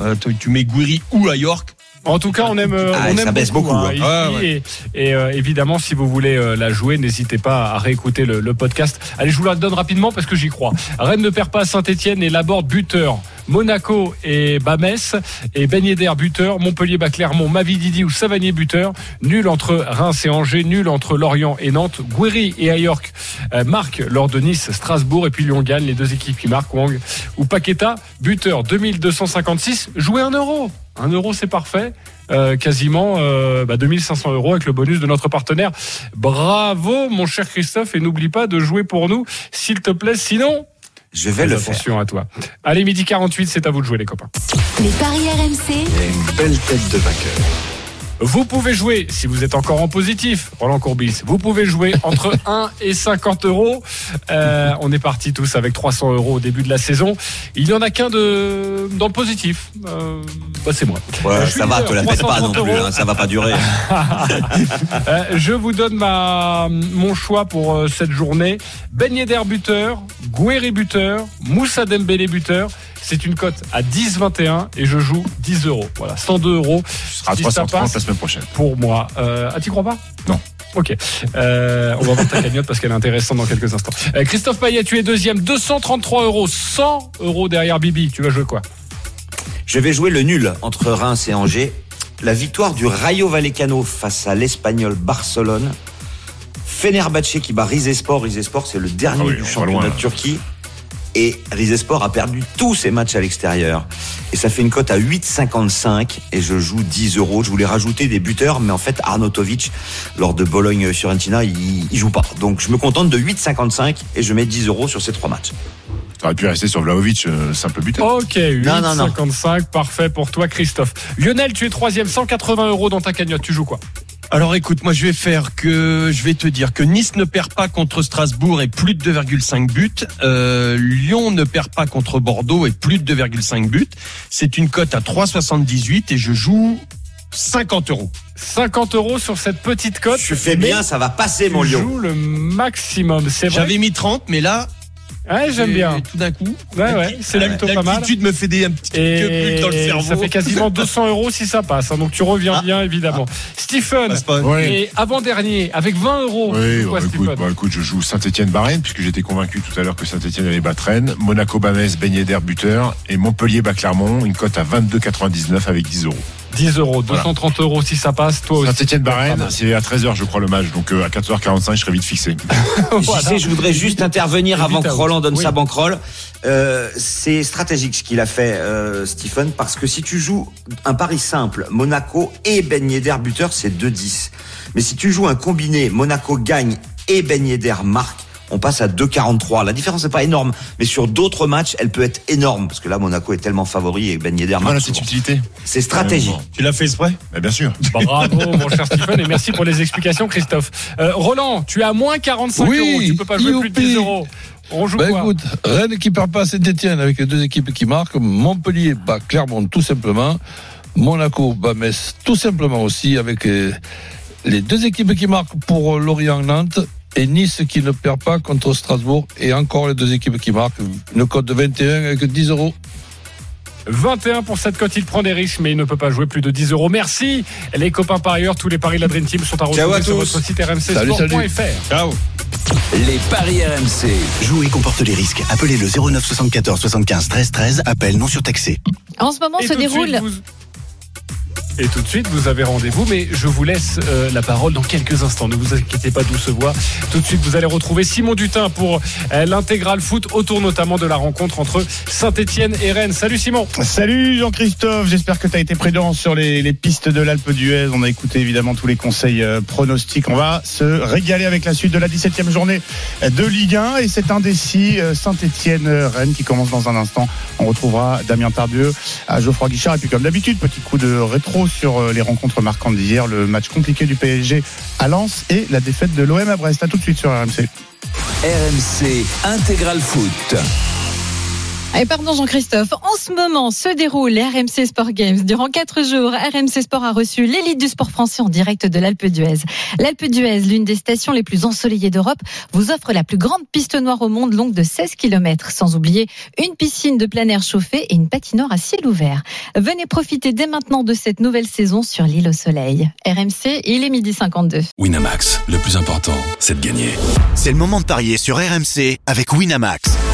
Speaker 4: Euh, tu, tu mets Gouiri ou à York.
Speaker 1: En tout cas, on aime, euh,
Speaker 3: Ah,
Speaker 1: on
Speaker 3: ça baisse beaucoup,
Speaker 1: hein,
Speaker 3: hein.
Speaker 1: ici.
Speaker 4: Ouais, ouais.
Speaker 1: Et, et, euh, évidemment, si vous voulez euh, la jouer, n'hésitez pas à réécouter le, le podcast. Allez, je vous la donne rapidement parce que j'y crois. Rennes ne perd pas à Saint-Etienne et Laborde buteur. Monaco et Bamès et Ben buteur. Montpellier, bat Clermont, Mavididi ou Savanier buteur. Nul entre Reims et Angers, nul entre Lorient et Nantes. Gouiri et Ayork euh, marquent lors de Nice, Strasbourg et puis Lyon gagne. Les deux équipes qui marquent, Wang ou Paqueta, buteur 2256. Jouez un euro. Un euro, c'est parfait. Euh, quasiment euh, bah, 2500 euros avec le bonus de notre partenaire. Bravo, mon cher Christophe, et n'oublie pas de jouer pour nous, s'il te plaît. Sinon,
Speaker 3: Je vais
Speaker 1: fais
Speaker 3: le faire.
Speaker 1: attention à toi. Allez, midi 48, c'est à vous de jouer, les copains.
Speaker 2: les paris RMC,
Speaker 14: a une belle tête de vainqueur.
Speaker 1: Vous pouvez jouer, si vous êtes encore en positif, Roland Courbis, vous pouvez jouer entre (laughs) 1 et 50 euros. Euh, on est partis tous avec 300 euros au début de la saison. Il n'y en a qu'un de dans le positif. Euh, bah, c'est moi.
Speaker 3: Ouais, ça va,
Speaker 1: leader,
Speaker 3: te la pète pas non
Speaker 1: 330
Speaker 3: plus, hein, ça va pas durer. (laughs)
Speaker 1: Euh, je vous donne ma, mon choix pour euh, cette journée. Ben Yedder buteur, buteur, Moussa Dembélé buteur. C'est une cote à 10,21 et je joue 10 euros. Voilà, 102 euros.
Speaker 6: Ce sera
Speaker 1: Si ça
Speaker 6: 330
Speaker 1: passe,
Speaker 6: la semaine prochaine.
Speaker 1: pour moi. Euh, ah, tu crois pas?
Speaker 6: Non.
Speaker 1: Ok. Euh, on va voir ta cagnotte parce qu'elle est intéressante dans quelques instants. Euh, Christophe Payet, tu es deuxième. 233 euros. 100 euros derrière Bibi. Tu vas jouer quoi?
Speaker 3: Je vais jouer le nul entre Reims et Angers. la victoire du Rayo Vallecano face à l'Espagnol Barcelone. Fenerbahçe qui bat Rizespor. Rizespor, c'est le dernier
Speaker 6: Ah oui,
Speaker 3: du championnat
Speaker 6: loin,
Speaker 3: de
Speaker 6: là.
Speaker 3: Turquie. Et Rizespor a perdu tous ses matchs à l'extérieur. Et ça fait une cote à 8,55. Et je joue 10 euros. Je voulais rajouter des buteurs, mais en fait, Arnautovic, lors de Bologne-Fiorentina, il, il joue pas. Donc je me contente de 8,55 et je mets 10 euros sur ces trois matchs.
Speaker 6: T'aurais pu rester sur Vlaovic, euh, simple buteur.
Speaker 1: Ok, 8,55,
Speaker 3: Non, non, non.
Speaker 1: parfait pour toi, Christophe. Lionel, tu es troisième, 180 euros dans ta cagnotte. Tu joues quoi?
Speaker 4: Alors écoute, moi je vais faire que je vais te dire que Nice ne perd pas contre Strasbourg et plus de 2,5 buts. Euh, Lyon ne perd pas contre Bordeaux et plus de 2,5 buts. C'est une cote à 3,78 et je joue 50 euros.
Speaker 1: 50 euros sur cette petite cote.
Speaker 3: Tu fais bien, ça va passer, mon Lyon.
Speaker 1: joues le maximum, c'est vrai.
Speaker 4: J'avais mis 30, mais là,
Speaker 1: Ouais, j'aime
Speaker 4: j'ai-
Speaker 1: bien.
Speaker 4: Tout d'un coup,
Speaker 1: Ouais, ouais, c'est
Speaker 4: la-
Speaker 1: plutôt pas mal.
Speaker 4: L'altitude me fait des un petit peu
Speaker 1: Et
Speaker 4: plus dans le cerveau.
Speaker 1: ça fait quasiment (laughs) 200 euros si ça passe. hein, donc tu reviens bien, évidemment. Stephen,
Speaker 4: pas.
Speaker 6: Ouais.
Speaker 1: et avant-dernier, avec 20 euros.
Speaker 6: Oui,
Speaker 1: quoi,
Speaker 6: bah, écoute,
Speaker 1: Stephen
Speaker 6: bah, écoute, je joue Saint-Etienne-Barrennes, puisque j'étais convaincu tout à l'heure que Saint-Etienne allait battre Rennes. Monaco-Bamès, Ben Yedder, buteur. Et Montpellier-Bas-Clermont, une cote à 22,99 avec 10 euros.
Speaker 1: 10 euros, 230 euros si ça passe. Toi aussi.
Speaker 6: Saint-Etienne-Barrennes, c'est à 13h, je crois, le match. Donc, euh, à 14h45, je serais vite fixé. (laughs)
Speaker 1: Voilà.
Speaker 3: JC, je voudrais juste intervenir avant que. Roland donne
Speaker 1: Oui.
Speaker 3: sa banquerolle. Euh, c'est stratégique ce qu'il a fait, euh, Stephen, parce que si tu joues un pari simple, Monaco et Ben Yedder buteur, c'est 2-10. Mais si tu joues un combiné, Monaco gagne et Ben Yedder marque, on passe à 2,43. La différence n'est pas énorme, mais sur d'autres matchs, elle peut être énorme, parce que là, Monaco est tellement favori et Ben Yedder
Speaker 6: la
Speaker 3: souvent.
Speaker 6: subtilité
Speaker 3: C'est stratégique.
Speaker 4: Tu l'as fait exprès?
Speaker 6: Bah, Bien sûr. (laughs)
Speaker 1: Bravo, mon cher Stephen, et merci pour les explications, Christophe. Euh, Roland, tu es à moins 45
Speaker 8: Oui,
Speaker 1: euros. Tu peux pas jouer plus de 10
Speaker 8: youpi.
Speaker 1: euros. On joue
Speaker 8: Ben
Speaker 1: quoi?
Speaker 8: écoute, Rennes qui perd pas à Saint-Etienne avec les deux équipes qui marquent. Montpellier bat Clermont tout simplement. Monaco bat Metz tout simplement aussi avec euh, les deux équipes qui marquent pour Lorient-Nantes. Et Nice qui ne perd pas contre Strasbourg. Et encore les deux équipes qui marquent. Une cote de 21 avec 10 euros.
Speaker 1: 21 pour cette cote, il prend des risques, mais il ne peut pas jouer plus de 10 euros. Merci. Les copains par ailleurs, tous les paris de la Dream Team sont à
Speaker 3: Ciao
Speaker 1: retrouver
Speaker 3: à
Speaker 1: sur
Speaker 3: tous.
Speaker 1: votre site rmcsport.fr.
Speaker 4: Ciao.
Speaker 5: Les paris RMC.
Speaker 14: Jouer comporte les risques. Appelez le 09 74 75 13 13. Appel non surtaxé.
Speaker 15: En ce moment
Speaker 1: Et
Speaker 15: se déroule.
Speaker 1: suite, vous- Et tout de suite, vous avez rendez-vous, mais je vous laisse euh, la parole dans quelques instants. Ne vous inquiétez pas, douce voix. Tout de suite, vous allez retrouver Simon Dutin pour euh, l'intégral foot, autour notamment de la rencontre entre Saint-Etienne et Rennes. Salut Simon.
Speaker 16: Salut Jean-Christophe, j'espère que tu as été prudent sur les, pistes de l'Alpe d'Huez. On a écouté évidemment tous les conseils euh, pronostics. On va se régaler avec la suite de la 17e journée de Ligue 1 et c'est indécis euh, Saint-Etienne-Rennes qui commence dans un instant. On retrouvera Damien Tardieu à Geoffroy Guichard et puis comme d'habitude, petit coup de rétro sur euh, les rencontres marquantes d'hier, le match compliqué du PSG à Lens et la défaite de l'OM à Brest. À tout de suite sur RMC.
Speaker 5: RMC Intégral Foot.
Speaker 15: Et pardon Jean-Christophe, en ce moment se déroule les RMC Sport Games. Durant quatre jours, RMC Sport a reçu l'élite du sport français en direct de l'Alpe d'Huez. L'Alpe d'Huez, l'une des stations les plus ensoleillées d'Europe, vous offre la plus grande piste noire au monde longue de 16 km, sans oublier une piscine de plein air chauffée et une patinoire à ciel ouvert. Venez profiter dès maintenant de cette nouvelle saison sur l'île au soleil. RMC, il est midi 52.
Speaker 17: Winamax, le plus important, c'est de gagner.
Speaker 14: C'est le moment de parier sur RMC avec Winamax.